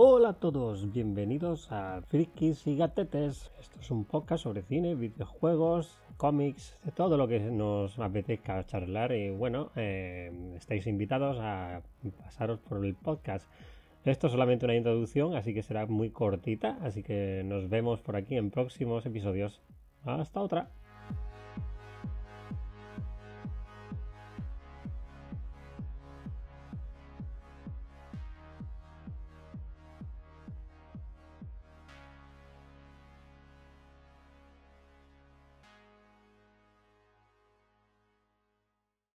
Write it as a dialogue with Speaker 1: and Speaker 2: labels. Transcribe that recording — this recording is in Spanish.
Speaker 1: Hola a todos, bienvenidos a Frikis y Gatetes. Esto es un podcast sobre cine, videojuegos, cómics, de todo lo que nos apetezca charlar. Y bueno, eh, estáis invitados a pasaros por el podcast. Esto es solamente una introducción, así que será muy cortita. Así que nos vemos por aquí en próximos episodios. Hasta otra.